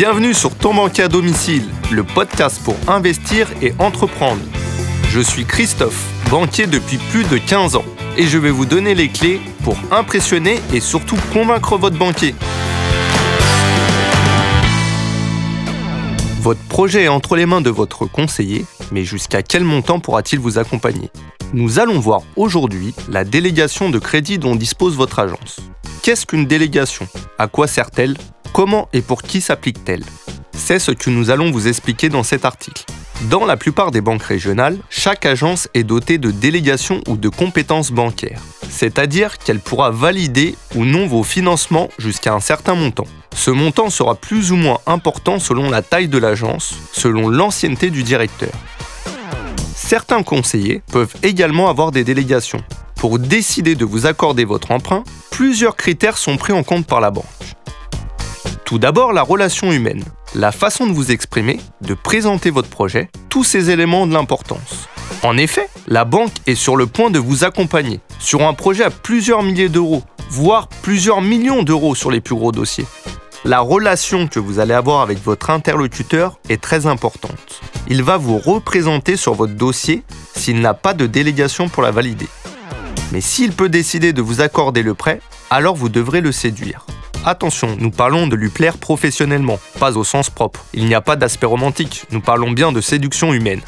Bienvenue sur Ton banquier à domicile, le podcast pour investir et entreprendre. Je suis Christophe, banquier depuis plus de 15 ans, et je vais vous donner les clés pour impressionner et surtout convaincre votre banquier. Votre projet est entre les mains de votre conseiller, mais jusqu'à quel montant pourra-t-il vous accompagner? Nous allons voir aujourd'hui la délégation de crédit dont dispose votre agence. Qu'est-ce qu'une délégation? À quoi sert-elle? Comment et pour qui s'applique-t-elle? C'est ce que nous allons vous expliquer dans cet article. Dans la plupart des banques régionales, chaque agence est dotée de délégations ou de compétences bancaires, c'est-à-dire qu'elle pourra valider ou non vos financements jusqu'à un certain montant. Ce montant sera plus ou moins important selon la taille de l'agence, selon l'ancienneté du directeur. Certains conseillers peuvent également avoir des délégations. Pour décider de vous accorder votre emprunt, plusieurs critères sont pris en compte par la banque. Tout d'abord, la relation humaine, la façon de vous exprimer, de présenter votre projet, tous ces éléments de l'importance. En effet, la banque est sur le point de vous accompagner sur un projet à plusieurs milliers d'euros, voire plusieurs millions d'euros sur les plus gros dossiers. La relation que vous allez avoir avec votre interlocuteur est très importante. Il va vous représenter sur votre dossier s'il n'a pas de délégation pour la valider. Mais s'il peut décider de vous accorder le prêt, alors vous devrez le séduire. Attention, nous parlons de lui plaire professionnellement, pas au sens propre. Il n'y a pas d'aspect romantique, nous parlons bien de séduction humaine.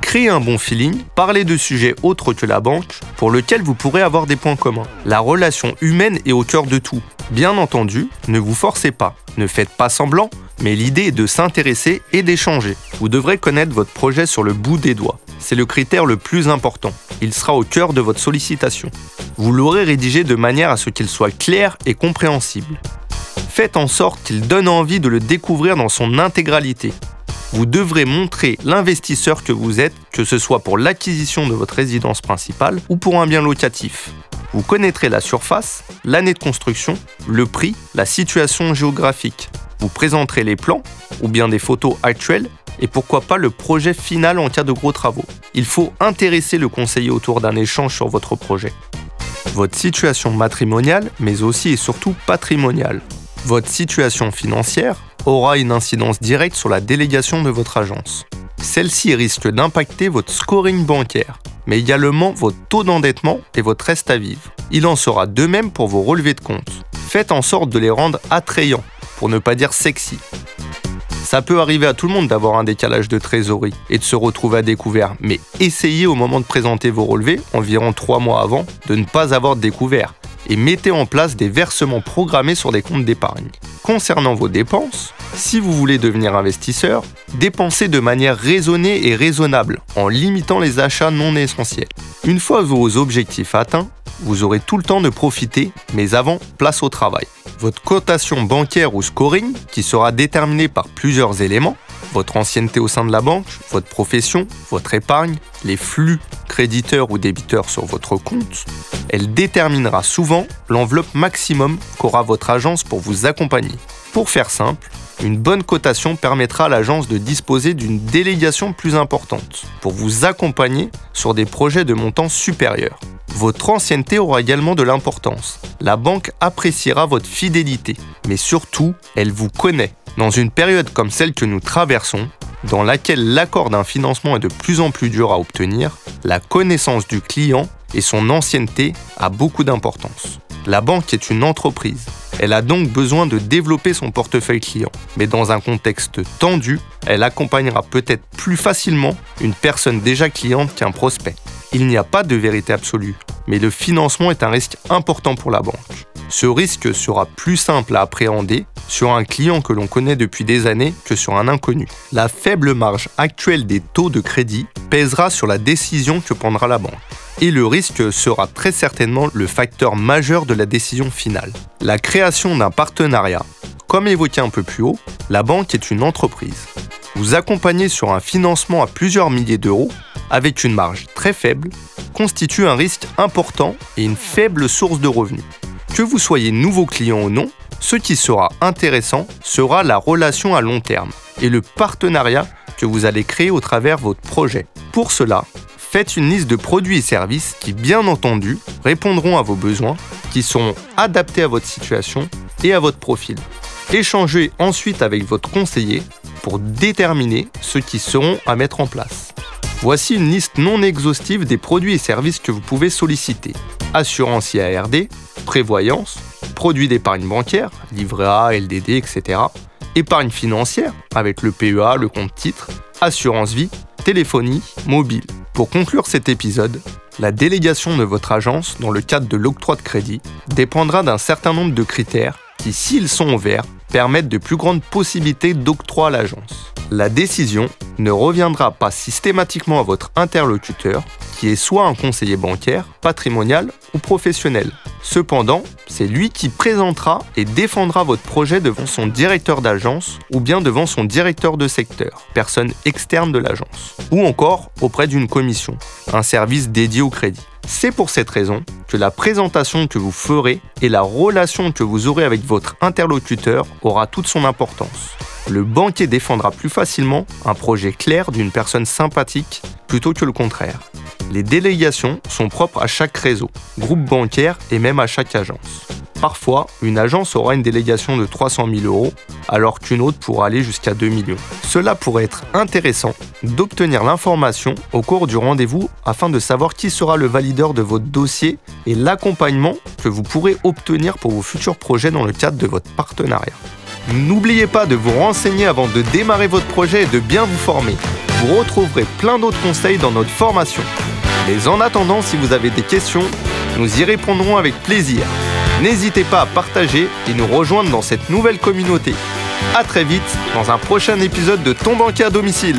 Créez un bon feeling, parlez de sujets autres que la banque, pour lesquels vous pourrez avoir des points communs. La relation humaine est au cœur de tout. Bien entendu, ne vous forcez pas, ne faites pas semblant, mais l'idée est de s'intéresser et d'échanger. Vous devrez connaître votre projet sur le bout des doigts. C'est le critère le plus important. Il sera au cœur de votre sollicitation. Vous l'aurez rédigé de manière à ce qu'il soit clair et compréhensible. Faites en sorte qu'il donne envie de le découvrir dans son intégralité. Vous devrez montrer l'investisseur que vous êtes, que ce soit pour l'acquisition de votre résidence principale ou pour un bien locatif. Vous connaîtrez la surface, l'année de construction, le prix, la situation géographique. Vous présenterez les plans ou bien des photos actuelles et pourquoi pas le projet final en cas de gros travaux. Il faut intéresser le conseiller autour d'un échange sur votre projet. Votre situation matrimoniale, mais aussi et surtout patrimoniale. Votre situation financière aura une incidence directe sur la délégation de votre agence. Celle-ci risque d'impacter votre scoring bancaire, mais également votre taux d'endettement et votre reste à vivre. Il en sera de même pour vos relevés de compte. Faites en sorte de les rendre attrayants, pour ne pas dire sexy. Ça peut arriver à tout le monde d'avoir un décalage de trésorerie et de se retrouver à découvert, mais essayez au moment de présenter vos relevés, environ 3 mois avant, de ne pas avoir découvert et mettez en place des versements programmés sur des comptes d'épargne. Concernant vos dépenses, si vous voulez devenir investisseur, dépensez de manière raisonnée et raisonnable en limitant les achats non essentiels. Une fois vos objectifs atteints, vous aurez tout le temps de profiter, mais avant, place au travail. Votre cotation bancaire ou scoring, qui sera déterminée par plusieurs éléments, votre ancienneté au sein de la banque, votre profession, votre épargne, les flux créditeurs ou débiteurs sur votre compte, elle déterminera souvent l'enveloppe maximum qu'aura votre agence pour vous accompagner. Pour faire simple, une bonne cotation permettra à l'agence de disposer d'une délégation plus importante pour vous accompagner sur des projets de montant supérieur. Votre ancienneté aura également de l'importance. La banque appréciera votre fidélité, mais surtout, elle vous connaît. Dans une période comme celle que nous traversons, dans laquelle l'accord d'un financement est de plus en plus dur à obtenir, la connaissance du client et son ancienneté a beaucoup d'importance. La banque est une entreprise. Elle a donc besoin de développer son portefeuille client. Mais dans un contexte tendu, elle accompagnera peut-être plus facilement une personne déjà cliente qu'un prospect. Il n'y a pas de vérité absolue, mais le financement est un risque important pour la banque. Ce risque sera plus simple à appréhender sur un client que l'on connaît depuis des années que sur un inconnu. La faible marge actuelle des taux de crédit pèsera sur la décision que prendra la banque. Et le risque sera très certainement le facteur majeur de la décision finale. La création d'un partenariat. Comme évoqué un peu plus haut, la banque est une entreprise. Vous accompagner sur un financement à plusieurs milliers d'euros avec une marge très faible, constitue un risque important et une faible source de revenus. Que vous soyez nouveau client ou non, ce qui sera intéressant sera la relation à long terme et le partenariat que vous allez créer au travers votre projet. Pour cela, faites une liste de produits et services qui, bien entendu, répondront à vos besoins, qui seront adaptés à votre situation et à votre profil. Échangez ensuite avec votre conseiller pour déterminer ceux qui seront à mettre en place. Voici une liste non exhaustive des produits et services que vous pouvez solliciter. Assurance IARD, prévoyance, produits d'épargne bancaire, livret A, LDD, etc. Épargne financière, avec le PEA, le compte titre, assurance vie, téléphonie, mobile. Pour conclure cet épisode, la délégation de votre agence dans le cadre de l'octroi de crédit dépendra d'un certain nombre de critères qui, s'ils sont ouverts, permettent de plus grandes possibilités d'octroi à l'agence. La décision ne reviendra pas systématiquement à votre interlocuteur, qui est soit un conseiller bancaire, patrimonial ou professionnel. Cependant, c'est lui qui présentera et défendra votre projet devant son directeur d'agence ou bien devant son directeur de secteur, personne externe de l'agence, ou encore auprès d'une commission, un service dédié au crédit. C'est pour cette raison que la présentation que vous ferez et la relation que vous aurez avec votre interlocuteur aura toute son importance. Le banquier défendra plus facilement un projet clair d'une personne sympathique plutôt que le contraire. Les délégations sont propres à chaque réseau, groupe bancaire et même à chaque agence. Parfois, une agence aura une délégation de 300 000 euros, alors qu'une autre pourra aller jusqu'à 2 millions. Cela pourrait être intéressant d'obtenir l'information au cours du rendez-vous afin de savoir qui sera le valideur de votre dossier et l'accompagnement que vous pourrez obtenir pour vos futurs projets dans le cadre de votre partenariat. N'oubliez pas de vous renseigner avant de démarrer votre projet et de bien vous former. Vous retrouverez plein d'autres conseils dans notre formation. Mais en attendant, si vous avez des questions, nous y répondrons avec plaisir. N'hésitez pas à partager et nous rejoindre dans cette nouvelle communauté. A très vite dans un prochain épisode de Ton banquier à domicile.